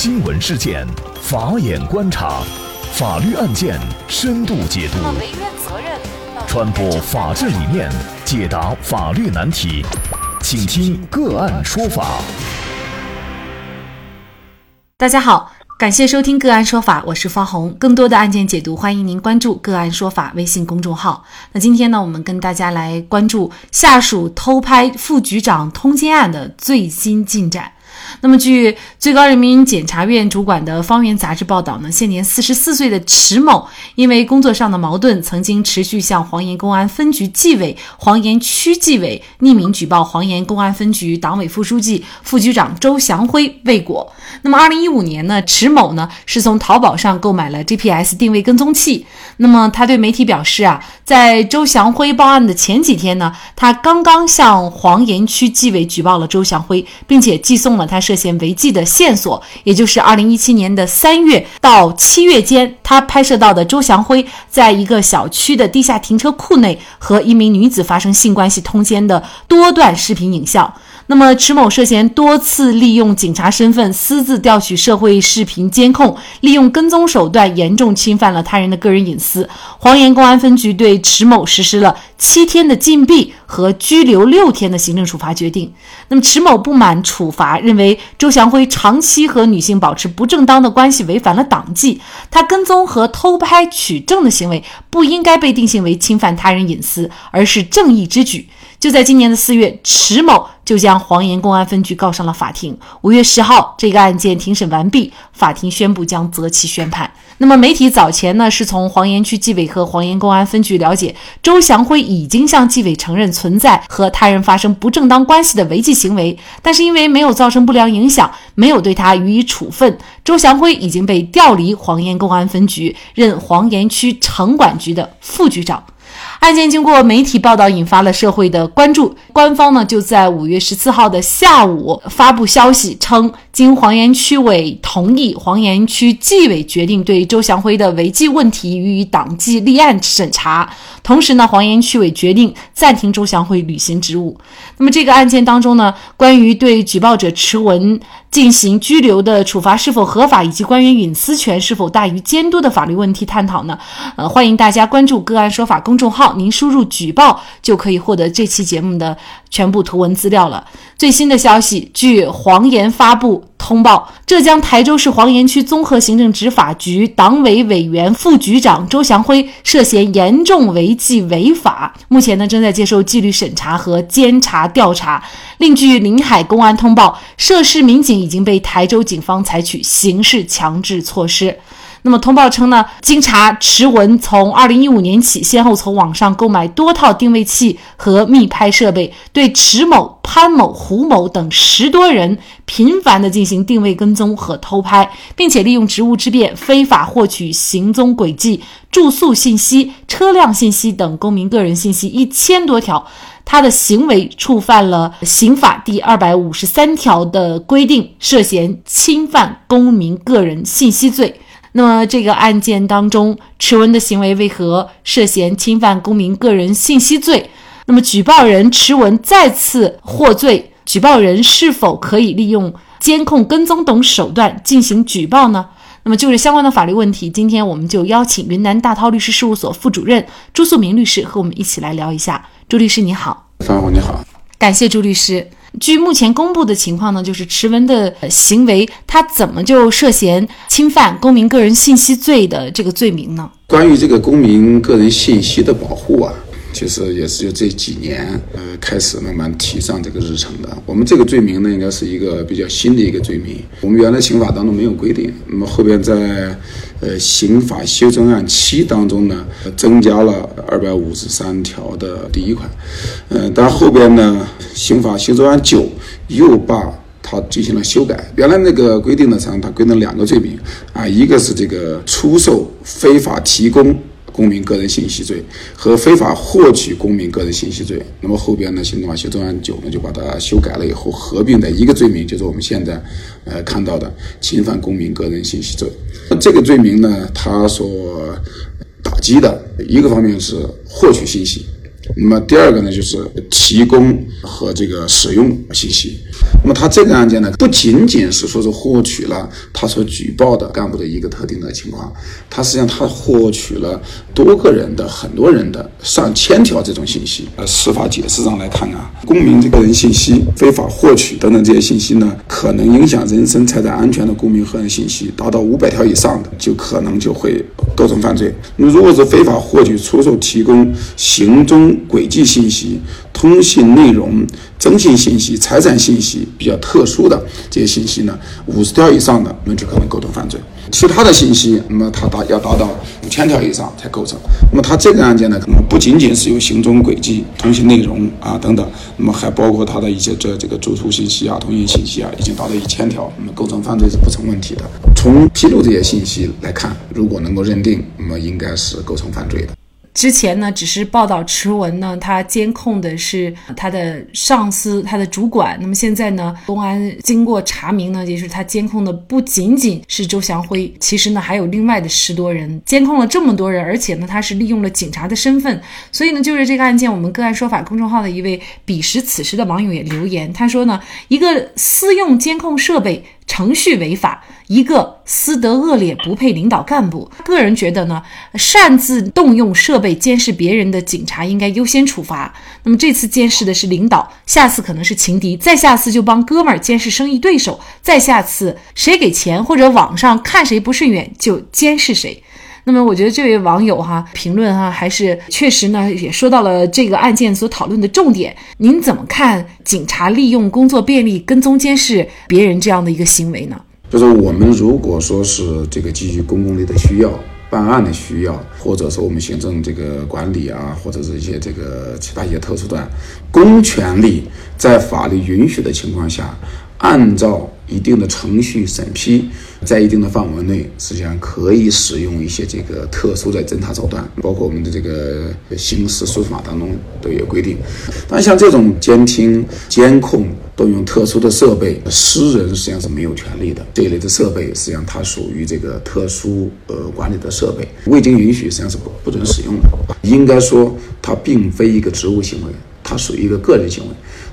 新闻事件，法眼观察，法律案件深度解读，传播法治理念，解答法律难题，请听个案说法。大家好，感谢收听个案说法，我是方红。更多的案件解读，欢迎您关注个案说法微信公众号。那今天呢，我们跟大家来关注下属偷拍副局长通奸案的最新进展。那么，据最高人民检察院主管的《方圆》杂志报道呢，现年四十四岁的迟某，因为工作上的矛盾，曾经持续向黄岩公安分局纪委、黄岩区纪委匿名举报黄岩公安分局党委副书记、副局长周祥辉未果。那么，二零一五年呢，迟某呢是从淘宝上购买了 GPS 定位跟踪器。那么，他对媒体表示啊，在周祥辉报案的前几天呢，他刚刚向黄岩区纪委举报了周祥辉，并且寄送了他。涉嫌违纪的线索，也就是二零一七年的三月到七月间，他拍摄到的周祥辉在一个小区的地下停车库内和一名女子发生性关系通奸的多段视频影像。那么，迟某涉嫌多次利用警察身份私自调取社会视频监控，利用跟踪手段严重侵犯了他人的个人隐私。黄岩公安分局对迟某实施了七天的禁闭和拘留六天的行政处罚决定。那么，迟某不满处罚，认为周祥辉长期和女性保持不正当的关系，违反了党纪。他跟踪和偷拍取证的行为不应该被定性为侵犯他人隐私，而是正义之举。就在今年的四月，迟某就将黄岩公安分局告上了法庭。五月十号，这个案件庭审完毕，法庭宣布将择期宣判。那么，媒体早前呢是从黄岩区纪委和黄岩公安分局了解，周祥辉已经向纪委承认存在和他人发生不正当关系的违纪行为，但是因为没有造成不良影响，没有对他予以处分。周祥辉已经被调离黄岩公安分局，任黄岩区城管局的副局长。案件经过媒体报道，引发了社会的关注。官方呢就在五月十四号的下午发布消息称，经黄岩区委同意，黄岩区纪委决定对周祥辉的违纪问题予以党纪立案审查。同时呢，黄岩区委决定暂停周祥辉履行职务。那么这个案件当中呢，关于对举报者迟文进行拘留的处罚是否合法，以及关于隐私权是否大于监督的法律问题探讨呢？呃，欢迎大家关注“个案说法”公众号。您输入“举报”就可以获得这期节目的全部图文资料了。最新的消息，据黄岩发布通报，浙江台州市黄岩区综合行政执法局党委委员、副局长周祥辉涉嫌严重违纪违法，目前呢正在接受纪律审查和监察调查。另据临海公安通报，涉事民警已经被台州警方采取刑事强制措施。那么通报称呢，经查，迟文从二零一五年起，先后从网上购买多套定位器和密拍设备，对迟某、潘某、胡某等十多人频繁地进行定位跟踪和偷拍，并且利用职务之便非法获取行踪轨迹、住宿信息、车辆信息等公民个人信息一千多条。他的行为触犯了刑法第二百五十三条的规定，涉嫌侵犯公民个人信息罪。那么这个案件当中，迟文的行为为何涉嫌侵犯公民个人信息罪？那么举报人迟文再次获罪，举报人是否可以利用监控跟踪等手段进行举报呢？那么就是相关的法律问题，今天我们就邀请云南大韬律师事务所副主任朱素明律师和我们一起来聊一下。朱律师你好，方红你好，感谢朱律师。据目前公布的情况呢，就是迟文的行为，他怎么就涉嫌侵犯公民个人信息罪的这个罪名呢？关于这个公民个人信息的保护啊。其实也是就这几年，呃，开始慢慢提上这个日程的。我们这个罪名呢，应该是一个比较新的一个罪名。我们原来刑法当中没有规定，那么后边在呃刑法修正案七当中呢，增加了二百五十三条的第一款。嗯，但后边呢，刑法修正案九又把它进行了修改。原来那个规定的，上它规定两个罪名啊，一个是这个出售非法提供。公民个人信息罪和非法获取公民个人信息罪，那么后边呢，行政法修正案九呢就把它修改了以后合并的一个罪名，就是我们现在呃看到的侵犯公民个人信息罪。这个罪名呢，它所打击的一个方面是获取信息，那么第二个呢，就是提供和这个使用信息。那么他这个案件呢，不仅仅是说是获取了他所举报的干部的一个特定的情况，他实际上他获取了多个人的、很多人的上千条这种信息。呃，司法解释上来看啊，公民个人信息非法获取等等这些信息呢，可能影响人身财产安全的公民个人信息达到五百条以上的，就可能就会构成犯罪。那么如果是非法获取、出售、提供行踪轨迹信息、通信内容。征信信息、财产信息比较特殊的这些信息呢，五十条以上的，那就可能构成犯罪。其他的信息，那么它达要达到五千条以上才构成。那么它这个案件呢，可能不仅仅是有行踪轨迹、通信内容啊等等，那么还包括它的一些这这个住宿信息啊、通信信息啊，已经达到一千条，那么构成犯罪是不成问题的。从披露这些信息来看，如果能够认定，那么应该是构成犯罪的。之前呢，只是报道迟文呢，他监控的是他的上司、他的主管。那么现在呢，公安经过查明呢，也是他监控的不仅仅是周祥辉，其实呢还有另外的十多人，监控了这么多人，而且呢他是利用了警察的身份。所以呢，就是这个案件，我们个案说法公众号的一位彼时此时的网友也留言，他说呢，一个私用监控设备。程序违法，一个私德恶劣，不配领导干部。个人觉得呢，擅自动用设备监视别人的警察应该优先处罚。那么这次监视的是领导，下次可能是情敌，再下次就帮哥们儿监视生意对手，再下次谁给钱或者网上看谁不顺眼就监视谁。那么我觉得这位网友哈评论哈还是确实呢也说到了这个案件所讨论的重点。您怎么看警察利用工作便利跟踪监视别人这样的一个行为呢？就是我们如果说是这个基于公共利益的需要、办案的需要，或者说我们行政这个管理啊，或者是一些这个其他一些特殊的公权力，在法律允许的情况下，按照一定的程序审批。在一定的范围内，实际上可以使用一些这个特殊的侦查手段，包括我们的这个刑事诉讼法当中都有规定。但像这种监听、监控动用特殊的设备，私人实际上是没有权利的。这一类的设备实际上它属于这个特殊呃管理的设备，未经允许实际上是不不准使用的。应该说，它并非一个职务行为，它属于一个个人行为。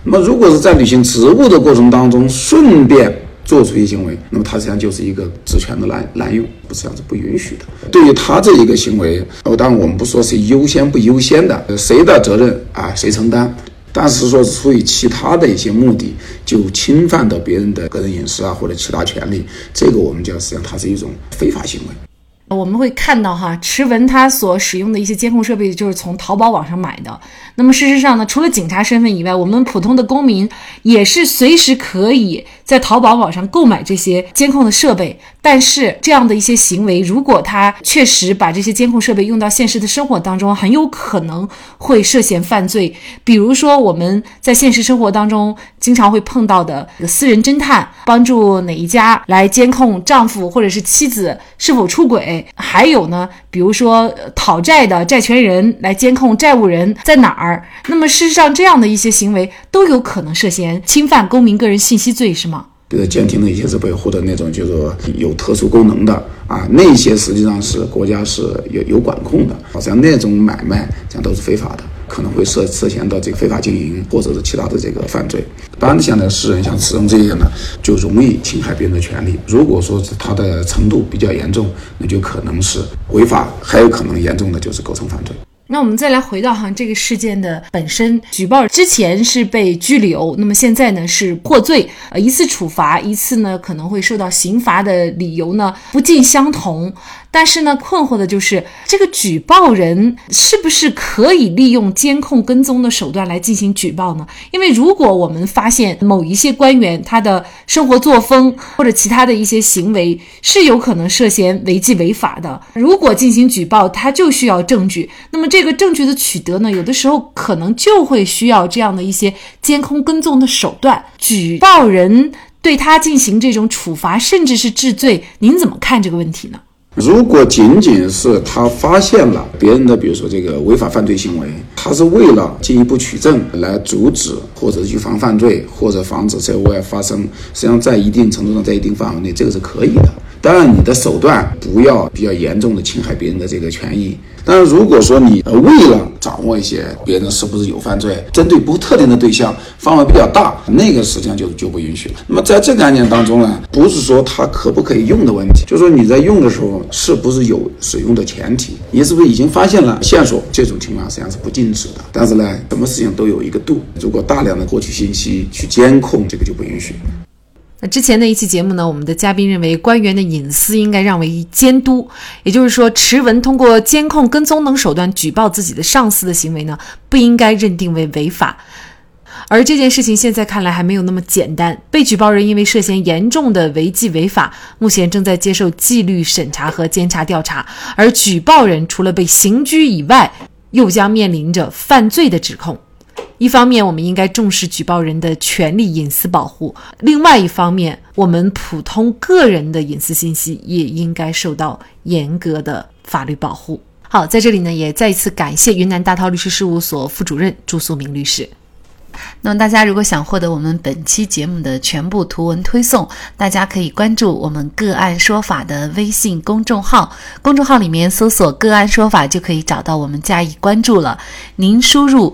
那么，如果是在履行职务的过程当中，顺便做出一些行为，那么他实际上就是一个职权的滥滥用，不是这样子不允许的。对于他这一个行为，哦，当然我们不说谁优先不优先的，谁的责任啊谁承担，但是说出于其他的一些目的，就侵犯到别人的个人隐私啊或者其他权利，这个我们叫实际上它是一种非法行为。我们会看到哈，迟文他所使用的一些监控设备就是从淘宝网上买的。那么事实上呢，除了警察身份以外，我们普通的公民也是随时可以在淘宝网上购买这些监控的设备。但是这样的一些行为，如果他确实把这些监控设备用到现实的生活当中，很有可能会涉嫌犯罪。比如说我们在现实生活当中经常会碰到的私人侦探，帮助哪一家来监控丈夫或者是妻子是否出轨。还有呢，比如说讨债的债权人来监控债务人在哪儿。那么事实上，这样的一些行为都有可能涉嫌侵犯公民个人信息罪，是吗？比如监听的一些设备或者那种就是说有特殊功能的啊，那些实际上是国家是有有管控的，好像那种买卖这样都是非法的。可能会涉涉嫌到这个非法经营，或者是其他的这个犯罪。当然现在私人像使用这些呢，就容易侵害别人的权利。如果说是它的程度比较严重，那就可能是违法，还有可能严重的就是构成犯罪。那我们再来回到哈这个事件的本身，举报之前是被拘留，那么现在呢是获罪，呃一次处罚，一次呢可能会受到刑罚的理由呢不尽相同。但是呢，困惑的就是这个举报人是不是可以利用监控跟踪的手段来进行举报呢？因为如果我们发现某一些官员他的生活作风或者其他的一些行为是有可能涉嫌违纪违法的，如果进行举报，他就需要证据。那么这个证据的取得呢，有的时候可能就会需要这样的一些监控跟踪的手段。举报人对他进行这种处罚，甚至是治罪，您怎么看这个问题呢？如果仅仅是他发现了别人的，比如说这个违法犯罪行为，他是为了进一步取证来阻止或者预防犯罪，或者防止在外发生，实际上在一定程度上，在一定范围内，这个是可以的。当然你的手段不要比较严重的侵害别人的这个权益。但是如果说你为了掌握一些别人是不是有犯罪，针对不特定的对象，范围比较大，那个实际上就就不允许了。那么在这个案件当中呢，不是说他可不可以用的问题，就是说你在用的时候是不是有使用的前提，你是不是已经发现了线索，这种情况实际上是不禁止的。但是呢，什么事情都有一个度，如果大量的获取信息去监控，这个就不允许。那之前的一期节目呢，我们的嘉宾认为官员的隐私应该让为监督，也就是说，持文通过监控、跟踪等手段举报自己的上司的行为呢，不应该认定为违法。而这件事情现在看来还没有那么简单，被举报人因为涉嫌严重的违纪违法，目前正在接受纪律审查和监察调查，而举报人除了被刑拘以外，又将面临着犯罪的指控。一方面，我们应该重视举报人的权利隐私保护；另外一方面，我们普通个人的隐私信息也应该受到严格的法律保护。好，在这里呢，也再一次感谢云南大韬律师事务所副主任朱素明律师。那么，大家如果想获得我们本期节目的全部图文推送，大家可以关注我们“个案说法”的微信公众号，公众号里面搜索“个案说法”就可以找到我们加以关注了。您输入。